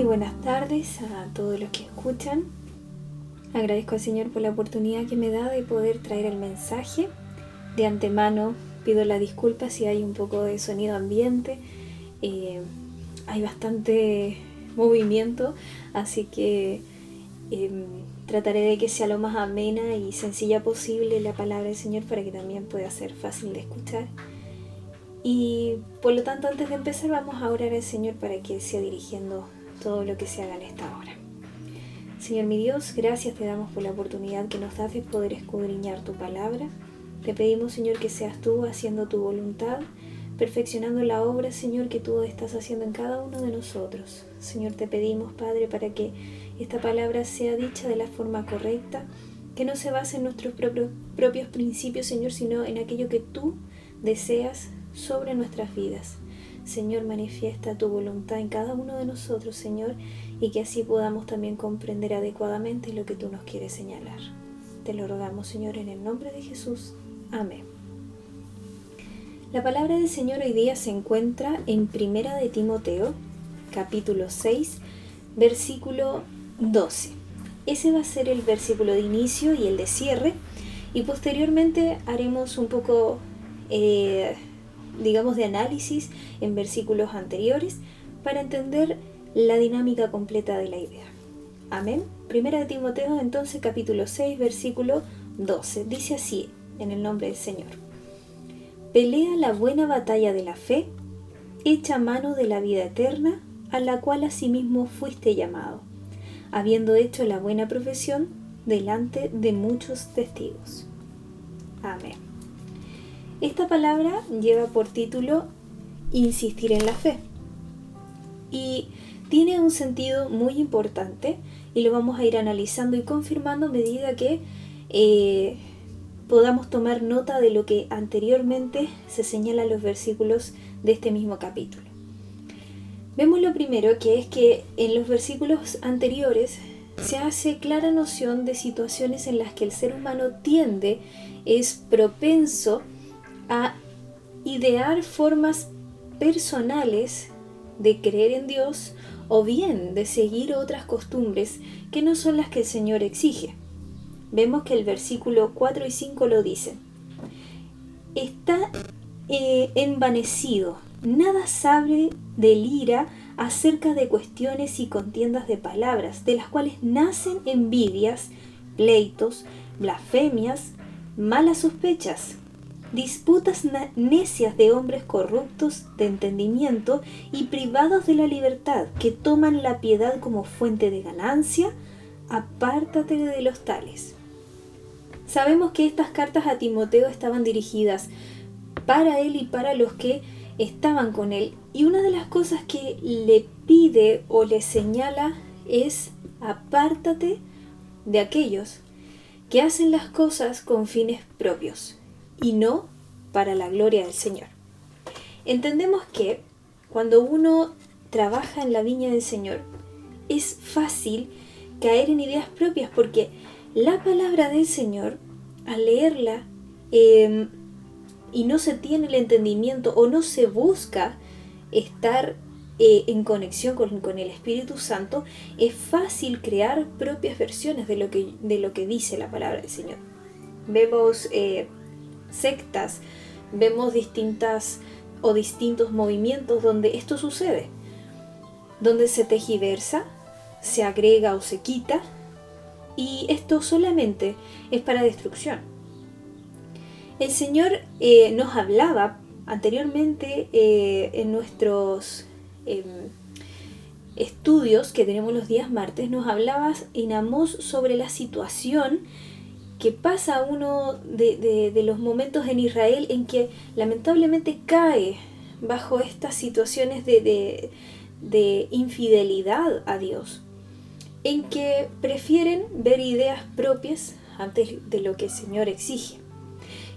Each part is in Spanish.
Muy buenas tardes a todos los que escuchan. Agradezco al Señor por la oportunidad que me da de poder traer el mensaje. De antemano pido la disculpa si hay un poco de sonido ambiente. Eh, hay bastante movimiento, así que em, trataré de que sea lo más amena y sencilla posible la palabra del Señor para que también pueda ser fácil de escuchar. Y por lo tanto, antes de empezar, vamos a orar al Señor para que sea dirigiendo todo lo que se haga en esta hora. Señor mi Dios, gracias te damos por la oportunidad que nos das de poder escudriñar tu palabra. Te pedimos, Señor, que seas tú haciendo tu voluntad, perfeccionando la obra, Señor, que tú estás haciendo en cada uno de nosotros. Señor, te pedimos, Padre, para que esta palabra sea dicha de la forma correcta, que no se base en nuestros propios, propios principios, Señor, sino en aquello que tú deseas sobre nuestras vidas. Señor, manifiesta tu voluntad en cada uno de nosotros, Señor, y que así podamos también comprender adecuadamente lo que tú nos quieres señalar. Te lo rogamos, Señor, en el nombre de Jesús. Amén. La palabra del Señor hoy día se encuentra en Primera de Timoteo, capítulo 6, versículo 12. Ese va a ser el versículo de inicio y el de cierre, y posteriormente haremos un poco eh, digamos, de análisis en versículos anteriores para entender la dinámica completa de la idea. Amén. Primera de Timoteo, entonces, capítulo 6, versículo 12. Dice así, en el nombre del Señor. Pelea la buena batalla de la fe, echa mano de la vida eterna, a la cual asimismo fuiste llamado, habiendo hecho la buena profesión delante de muchos testigos. Amén. Esta palabra lleva por título insistir en la fe y tiene un sentido muy importante y lo vamos a ir analizando y confirmando a medida que eh, podamos tomar nota de lo que anteriormente se señala en los versículos de este mismo capítulo. Vemos lo primero que es que en los versículos anteriores se hace clara noción de situaciones en las que el ser humano tiende, es propenso a idear formas personales de creer en Dios o bien de seguir otras costumbres que no son las que el Señor exige. Vemos que el versículo 4 y 5 lo dicen. Está eh, envanecido, nada sabe del ira acerca de cuestiones y contiendas de palabras, de las cuales nacen envidias, pleitos, blasfemias, malas sospechas, disputas necias de hombres corruptos de entendimiento y privados de la libertad, que toman la piedad como fuente de ganancia, apártate de los tales. Sabemos que estas cartas a Timoteo estaban dirigidas para él y para los que estaban con él, y una de las cosas que le pide o le señala es apártate de aquellos que hacen las cosas con fines propios y no para la gloria del Señor. Entendemos que cuando uno trabaja en la viña del Señor, es fácil caer en ideas propias porque la palabra del Señor, al leerla em, y no se tiene el entendimiento o no se busca estar eh, en conexión con, el Espíritu Santo, es fácil crear propias versiones de lo que, de lo que dice la palabra del Señor. Vemos eh, sectas, vemos distintas o distintos movimientos donde esto sucede, donde se tejiversa, se agrega o se quita, y esto solamente es para destrucción. El Señor eh, nos hablaba anteriormente eh, en nuestros em, estudios que tenemos los días martes, nos hablaba en Amós sobre la situación que pasa uno de, los momentos en Israel en que lamentablemente cae bajo estas situaciones de, de infidelidad a Dios, en que prefieren ver ideas propias antes de lo que el Señor exige.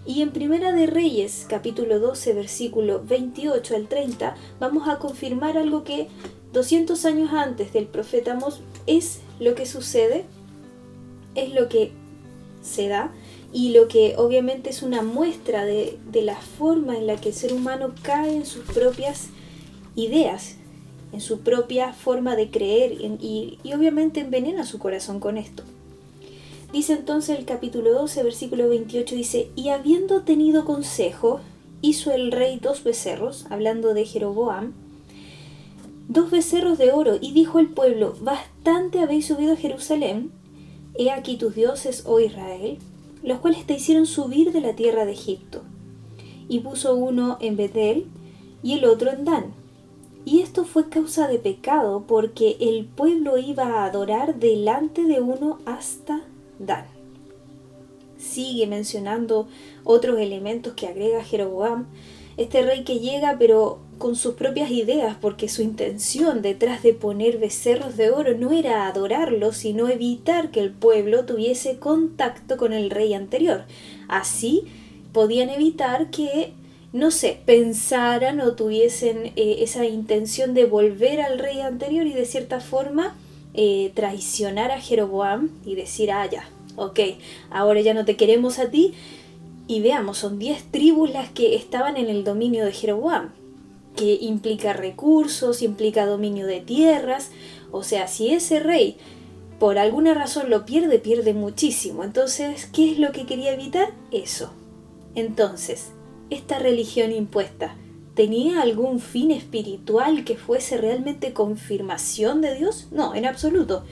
Y en Primera de Reyes, capítulo 12, versículo 28 al 30, vamos a confirmar algo que 200 años antes del profeta Mos es lo que sucede, es lo que se da y lo que obviamente es una muestra de, la forma en la que el ser humano cae en sus propias ideas en su propia forma de creer y, y obviamente envenena su corazón con esto. Dice entonces el capítulo 12, versículo 28, dice, y habiendo tenido consejo, hizo el rey dos becerros, hablando de Jeroboam, dos becerros de oro, y dijo el pueblo, bastante habéis subido a Jerusalén, he aquí tus dioses, oh Israel, los cuales te hicieron subir de la tierra de Egipto. Y puso uno en Betel y el otro en Dan. Y esto fue causa de pecado, porque el pueblo iba a adorar delante de uno hasta Dan. Sigue mencionando otros elementos que agrega Jeroboam, este rey que llega pero con sus propias ideas, porque su intención detrás de poner becerros de oro no era adorarlo, sino evitar que el pueblo tuviese contacto con el rey anterior. Así podían evitar que, no sé, pensaran o tuviesen eh, esa intención de volver al rey anterior y de cierta forma eh, traicionar a Jeroboam y decir, ah, ya, ok, ahora ya no te queremos a ti. Y veamos, son 10 tribus las que estaban en el dominio de Jeroboam, que implica recursos, implica dominio de tierras. O sea, si ese rey por alguna razón lo pierde, pierde muchísimo. Entonces, ¿qué es lo que quería evitar? Eso. Entonces, esta religión impuesta, ¿tenía algún fin espiritual que fuese realmente confirmación de Dios? No, en absoluto.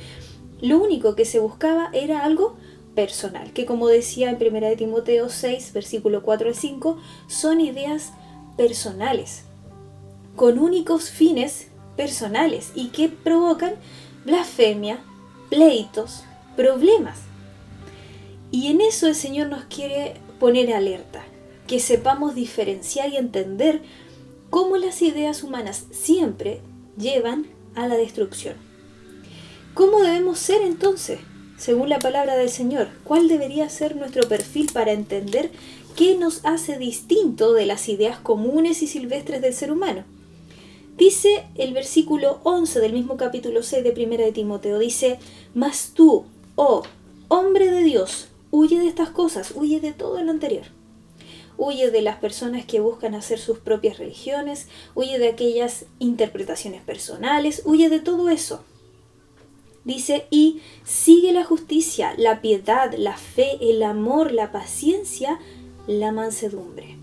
Lo único que se buscaba era algo personal, que como decía en 1 Timoteo 6, versículo 4 al 5, son ideas personales, con únicos fines personales y que provocan blasfemia, pleitos, problemas. Y en eso el Señor nos quiere poner alerta, que sepamos diferenciar y entender cómo las ideas humanas siempre llevan a la destrucción. ¿Cómo debemos ser entonces? según la palabra del Señor? ¿Cuál debería ser nuestro perfil para entender qué nos hace distinto de las ideas comunes y silvestres del ser humano? Dice el versículo 11 del mismo capítulo 6 de 1 de Timoteo, dice, Mas tú, oh hombre de Dios, huye de estas cosas, huye de todo lo anterior. Huye de las personas que buscan hacer sus propias religiones, huye de aquellas interpretaciones personales, huye de todo eso. Dice, y sigue la justicia, la piedad, la fe, el amor, la paciencia, la mansedumbre.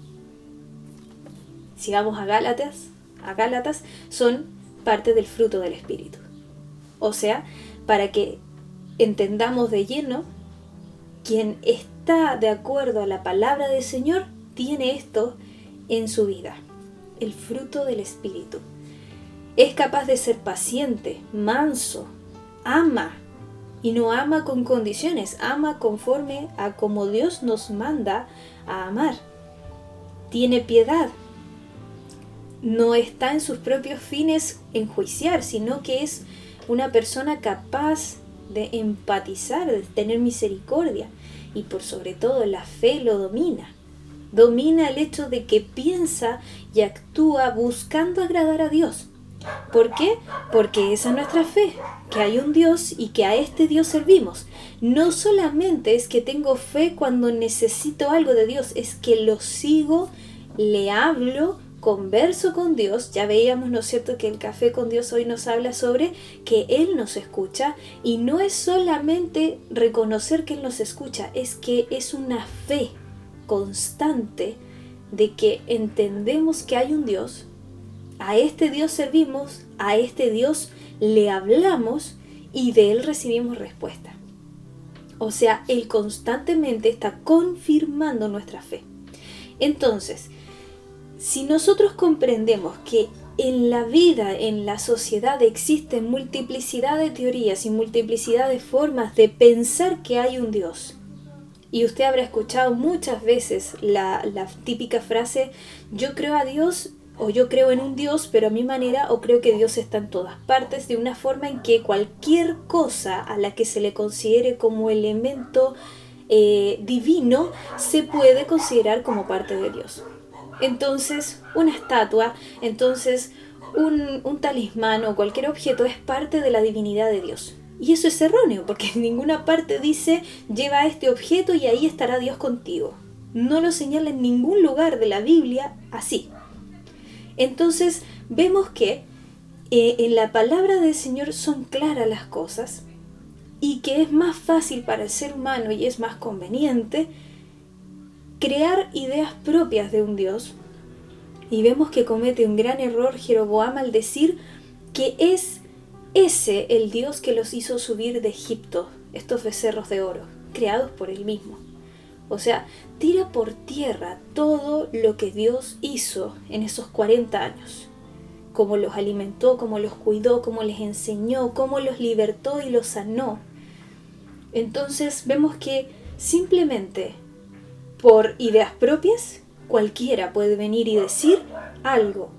Sigamos a Gálatas. A Gálatas son parte del fruto del Espíritu. O sea, para que entendamos de lleno, quien está de acuerdo a la palabra del Señor tiene esto en su vida, el fruto del Espíritu. Es capaz de ser paciente, manso, ama y no ama con condiciones, ama conforme a como Dios nos manda a amar. Tiene piedad. No está en sus propios fines enjuiciar, sino que es una persona capaz de empatizar, de tener misericordia y por sobre todo la fe lo domina. Domina el hecho de que piensa y actúa buscando agradar a Dios. ¿Por qué? Porque esa es nuestra fe, que hay un Dios y que a este Dios servimos. No solamente es que tengo fe cuando necesito algo de Dios, es que lo sigo, le hablo, converso con Dios. Ya veíamos, ¿no es cierto?, que el café con Dios hoy nos habla sobre que Él nos escucha y no es solamente reconocer que Él nos escucha, es que es una fe constante de que entendemos que hay un Dios, a este Dios servimos, a este Dios le hablamos y de Él recibimos respuesta. O sea, Él constantemente está confirmando nuestra fe. Entonces, si nosotros comprendemos que en la vida, en la sociedad existen multiplicidad de teorías y multiplicidad de formas de pensar que hay un Dios, y usted habrá escuchado muchas veces la, típica frase, yo creo a Dios o yo creo en un Dios, pero a mi manera, o creo que Dios está en todas partes, de una forma en que cualquier cosa a la que se le considere como elemento eh, divino se puede considerar como parte de Dios. Entonces, una estatua, entonces un, talismán o cualquier objeto es parte de la divinidad de Dios. Y eso es erróneo, porque en ninguna parte dice lleva este objeto y ahí estará Dios contigo. No lo señala en ningún lugar de la Biblia así. Entonces vemos que eh, en la palabra del Señor son claras las cosas y que es más fácil para el ser humano y es más conveniente crear ideas propias de un Dios. Y vemos que comete un gran error Jeroboam al decir que es ese el Dios que los hizo subir de Egipto, estos becerros de oro, creados por él mismo. O sea, tira por tierra todo lo que Dios hizo en esos 40 años. Cómo los alimentó, cómo los cuidó, cómo les enseñó, cómo los libertó y los sanó. Entonces vemos que simplemente por ideas propias, cualquiera puede venir y decir algo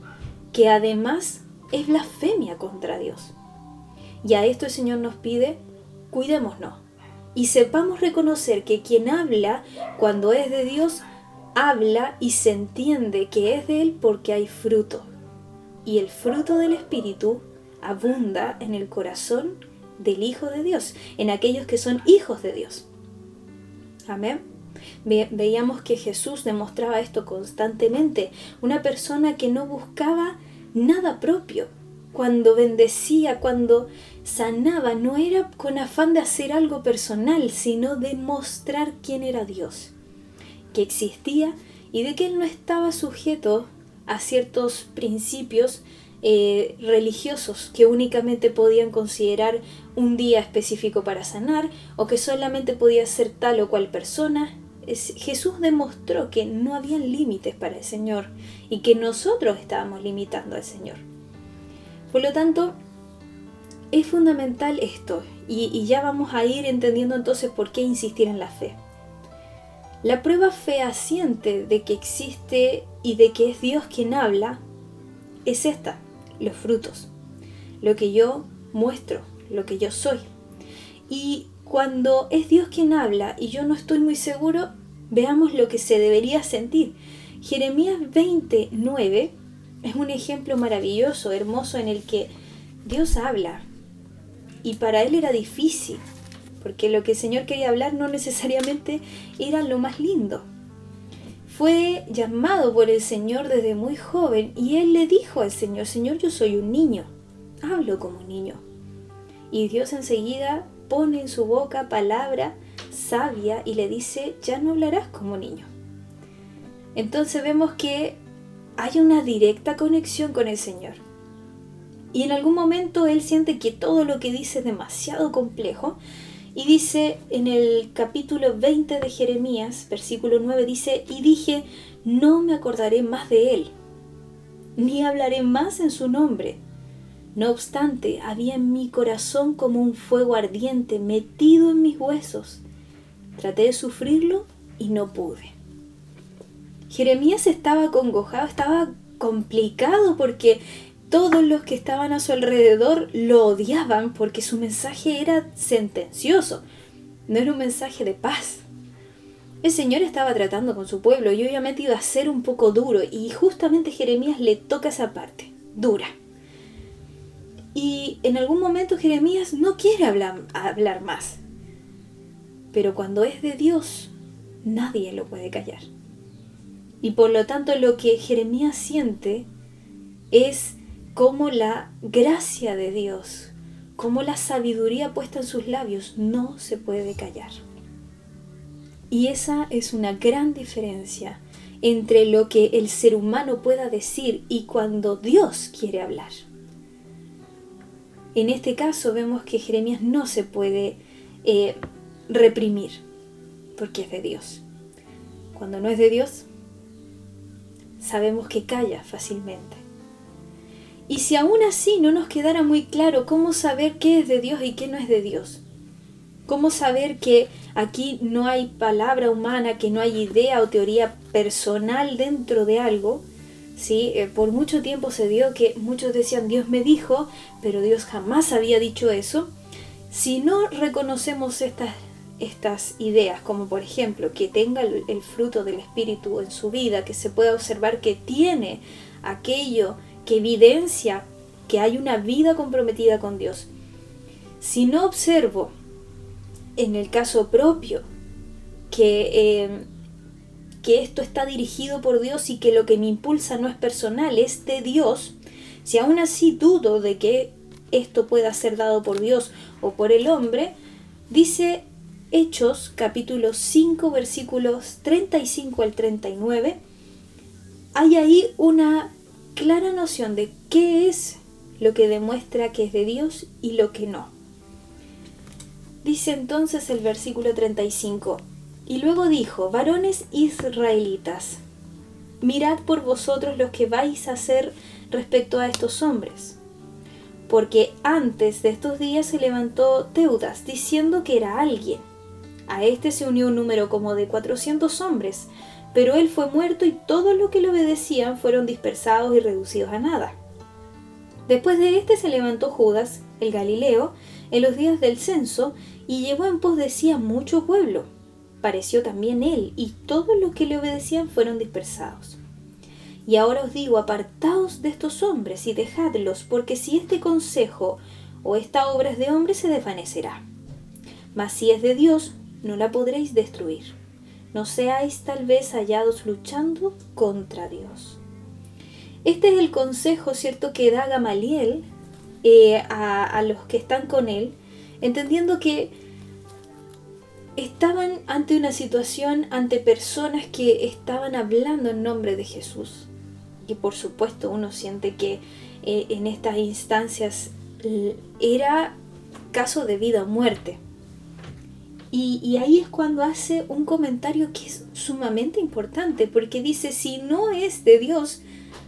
que además es blasfemia contra Dios. Y a esto el Señor nos pide, cuidémonos y sepamos reconocer que quien habla cuando es de Dios, habla y se entiende que es de Él porque hay fruto. Y el fruto del Espíritu abunda en el corazón del Hijo de Dios, en aquellos que son hijos de Dios. Amén. Veíamos que Jesús demostraba esto constantemente, una persona que no buscaba nada propio, cuando bendecía, cuando sanaba, no era con afán de hacer algo personal, sino de mostrar quién era Dios, que existía y de que él no estaba sujeto a ciertos principios eh, religiosos que únicamente podían considerar un día específico para sanar o que solamente podía ser tal o cual persona. Jesús demostró que no habían límites para el Señor y que nosotros estábamos limitando al Señor. Por lo tanto, es fundamental esto y, y ya vamos a ir entendiendo entonces por qué insistir en la fe. La prueba fehaciente de que existe y de que es Dios quien habla es esta, los frutos, lo que yo muestro, lo que yo soy. Y cuando es Dios quien habla y yo no estoy muy seguro, veamos lo que se debería sentir. Jeremías 29 es un ejemplo maravilloso, hermoso, en el que Dios habla. Y para él era difícil, porque lo que el Señor quería hablar no necesariamente era lo más lindo. Fue llamado por el Señor desde muy joven y él le dijo al Señor, Señor, yo soy un niño, hablo como un niño. Y Dios enseguida pone en su boca palabra sabia y le dice, ya no hablarás como niño. Entonces vemos que hay una directa conexión con el Señor. Y en algún momento él siente que todo lo que dice es demasiado complejo. Y dice en el capítulo 20 de Jeremías, versículo 9, dice, y dije, no me acordaré más de él, ni hablaré más en su nombre. No obstante, había en mi corazón como un fuego ardiente metido en mis huesos. Traté de sufrirlo y no pude. Jeremías estaba congojado, estaba complicado porque todos los que estaban a su alrededor lo odiaban porque su mensaje era sentencioso, no era un mensaje de paz. El Señor estaba tratando con su pueblo y obviamente iba a ser un poco duro y justamente Jeremías le toca esa parte, dura. Y en algún momento Jeremías no quiere hablar, hablar más. Pero cuando es de Dios, nadie lo puede callar. Y por lo tanto lo que Jeremías siente es como la gracia de Dios, como la sabiduría puesta en sus labios no se puede callar. Y esa es una gran diferencia entre lo que el ser humano pueda decir y cuando Dios quiere hablar. En este caso vemos que Jeremías no se puede eh, reprimir porque es de Dios. Cuando no es de Dios, sabemos que calla fácilmente. Y si aún así no nos quedara muy claro cómo saber qué es de Dios y qué no es de Dios, cómo saber que aquí no hay palabra humana, que no hay idea o teoría personal dentro de algo, ¿sí? Eh, por mucho tiempo se dio que muchos decían Dios me dijo, pero Dios jamás había dicho eso. Si no reconocemos estas estas ideas, como por ejemplo que tenga el, fruto del Espíritu en su vida, que se pueda observar que tiene aquello que evidencia que hay una vida comprometida con Dios. Si no observo en el caso propio que, em, que esto está dirigido por Dios y que lo que me impulsa no es personal, es de Dios, Si aún así dudo de que esto pueda ser dado por Dios o por el hombre, dice Hechos capítulo 5 versículos 35 al 39, hay ahí una clara noción de qué es lo que demuestra que es de Dios y lo que no. Dice entonces el versículo 35, y luego dijo, varones israelitas, mirad por vosotros lo que vais a hacer respecto a estos hombres. Porque antes de estos días se levantó Teudas diciendo que era alguien. A este se unió un número como de 400 hombres, pero él fue muerto y todos los que le obedecían fueron dispersados y reducidos a nada. Después de este se levantó Judas, el Galileo, en los días del censo, y llevó en pos de sí a mucho pueblo. Pareció también él, y todos los que le obedecían fueron dispersados. Y ahora os digo, apartaos de estos hombres y dejadlos, porque si este consejo o esta obra es de hombre, se desvanecerá. Mas si es de Dios, no la podréis destruir. No seáis tal vez hallados luchando contra Dios. Este es el consejo, ¿cierto?, que da Gamaliel eh, a, a los que están con él, entendiendo que estaban ante una situación, ante personas que estaban hablando en nombre de Jesús. Y por supuesto uno siente que eh, en estas instancias era caso de vida o muerte. Y, y, ahí es cuando hace un comentario que es sumamente importante, porque dice, si no es de Dios,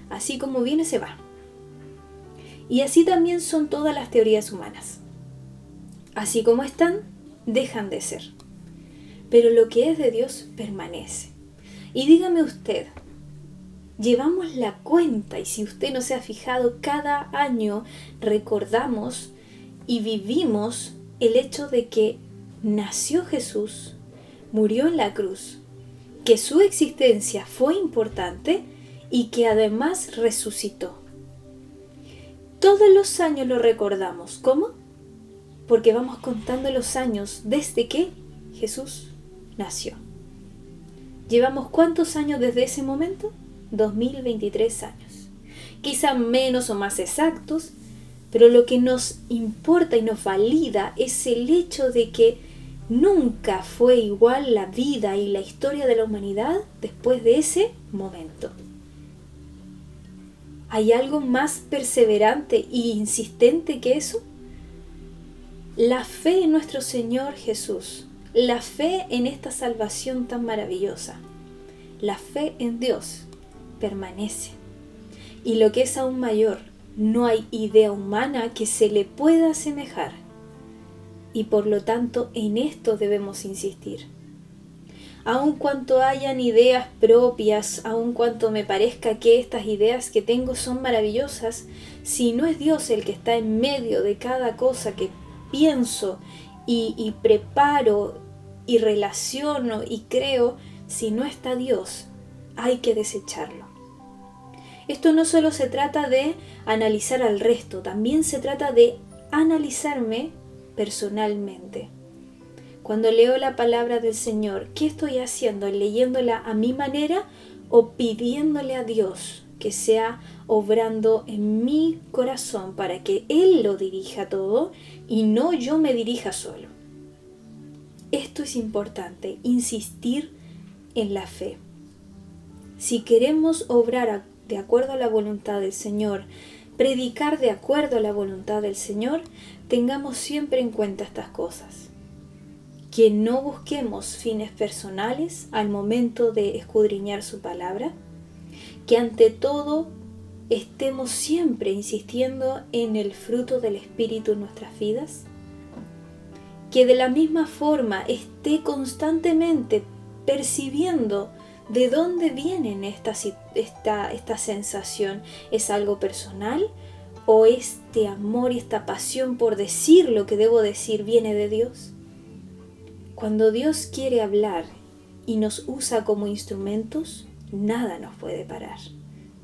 así como viene se va. Y así también son todas las teorías humanas. Así como están, dejan de ser. Pero lo que es de Dios permanece. Y dígame usted, llevamos la cuenta y si usted no se ha fijado, cada año recordamos y vivimos el hecho de que nació Jesús, murió en la cruz, que su existencia fue importante y que además resucitó. Todos los años lo recordamos. ¿Cómo? Porque vamos contando los años desde que Jesús nació. ¿Llevamos cuántos años desde ese momento? 2023 años. Quizá menos o más exactos, pero lo que nos importa y nos valida es el hecho de que nunca fue igual la vida y la historia de la humanidad después de ese momento. ¿Hay algo más perseverante e insistente que eso? La fe en nuestro Señor Jesús, la fe en esta salvación tan maravillosa, la fe en Dios permanece. Y lo que es aún mayor, no hay idea humana que se le pueda asemejar. Y por lo tanto en esto debemos insistir aun cuanto hayan ideas propias, aun cuanto me parezca que estas ideas que tengo son maravillosas, si no es Dios el que está en medio de cada cosa que pienso y, preparo y relaciono y creo, si no está Dios, hay que desecharlo. Esto no solo se trata de analizar al resto, también se trata de analizarme personalmente. Cuando leo la palabra del Señor, ¿qué estoy haciendo? ¿Leyéndola a mi manera o pidiéndole a Dios que sea obrando en mi corazón para que Él lo dirija todo y no yo me dirija solo? Esto es importante, insistir en la fe. Si queremos obrar de acuerdo a la voluntad del Señor, predicar de acuerdo a la voluntad del Señor, tengamos siempre en cuenta estas cosas que no busquemos fines personales al momento de escudriñar su palabra, que ante todo estemos siempre insistiendo en el fruto del Espíritu en nuestras vidas, que de la misma forma esté constantemente percibiendo de dónde viene esta, esta, esta sensación. ¿Es algo personal? ¿O este amor y esta pasión por decir lo que debo decir viene de Dios? Cuando Dios quiere hablar y nos usa como instrumentos, nada nos puede parar,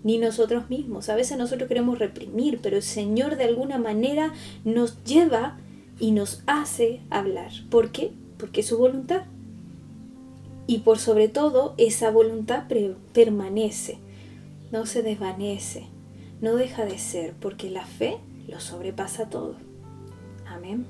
ni nosotros mismos. A veces nosotros queremos reprimir, pero el Señor de alguna manera nos lleva y nos hace hablar. ¿Por qué? Porque es su voluntad. Y por sobre todo, esa voluntad permanece, no se desvanece, no deja de ser, porque la fe lo sobrepasa todo. Amén.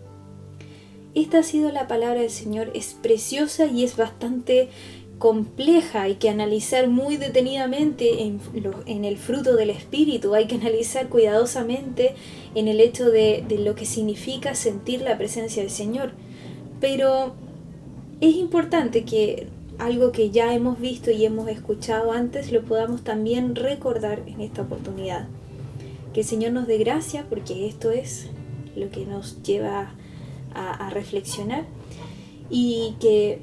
Esta ha sido la palabra del Señor, es preciosa y es bastante compleja, hay que analizar muy detenidamente en, en, el fruto del Espíritu, hay que analizar cuidadosamente en el hecho de, de lo que significa sentir la presencia del Señor. Pero es importante que algo que ya hemos visto y hemos escuchado antes lo podamos también recordar en esta oportunidad. Que el Señor nos dé gracia porque esto es lo que nos lleva a, a reflexionar y que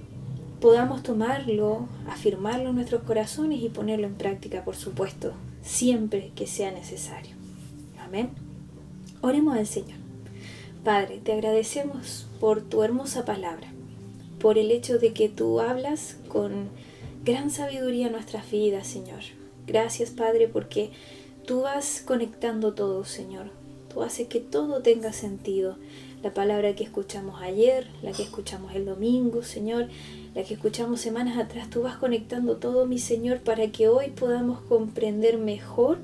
podamos tomarlo, afirmarlo en nuestros corazones y ponerlo en práctica, por supuesto, siempre que sea necesario. Amén. Oremos al Señor. Padre, te agradecemos por tu hermosa palabra, por el hecho de que tú hablas con gran sabiduría en nuestras vidas, Señor. Gracias, Padre, porque tú vas conectando todo, Señor. Tú haces que todo tenga sentido. La palabra que escuchamos ayer, la que escuchamos el domingo, Señor, la que escuchamos semanas atrás, tú vas conectando todo, mi Señor, para que hoy podamos comprender mejor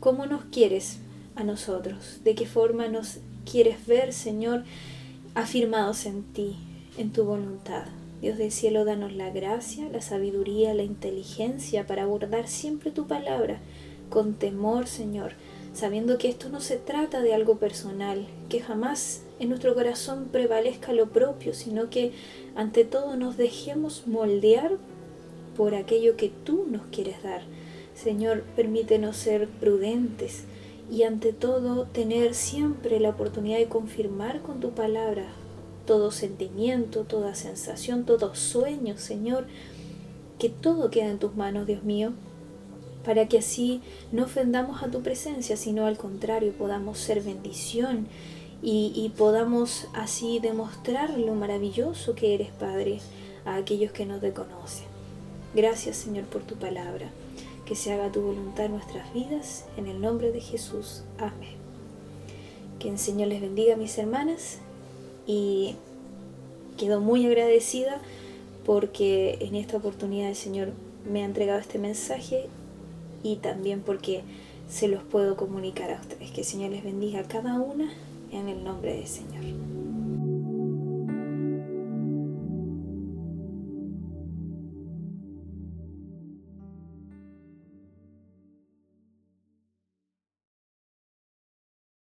cómo nos quieres a nosotros, de qué forma nos quieres ver, Señor, afirmados en ti, en tu voluntad. Dios del cielo, danos la gracia, la sabiduría, la inteligencia para abordar siempre tu palabra con temor, Señor, sabiendo que esto no se trata de algo personal, que jamás en nuestro corazón prevalezca lo propio, sino que ante todo nos dejemos moldear por aquello que tú nos quieres dar. Señor, permítenos ser prudentes y ante todo tener siempre la oportunidad de confirmar con tu palabra todo sentimiento, toda sensación, todo sueño, Señor, que todo queda en tus manos, Dios mío, para que así no ofendamos a tu presencia, sino al contrario, podamos ser bendición y, podamos así demostrar lo maravilloso que eres, Padre, a aquellos que no te conocen. Gracias, Señor, por tu palabra. Que se haga tu voluntad en nuestras vidas, en el nombre de Jesús. Amén. Que el Señor les bendiga, mis hermanas, y quedo muy agradecida porque en esta oportunidad el Señor me ha entregado este mensaje y también porque se los puedo comunicar a ustedes. Que el Señor les bendiga a cada una en el nombre del Señor.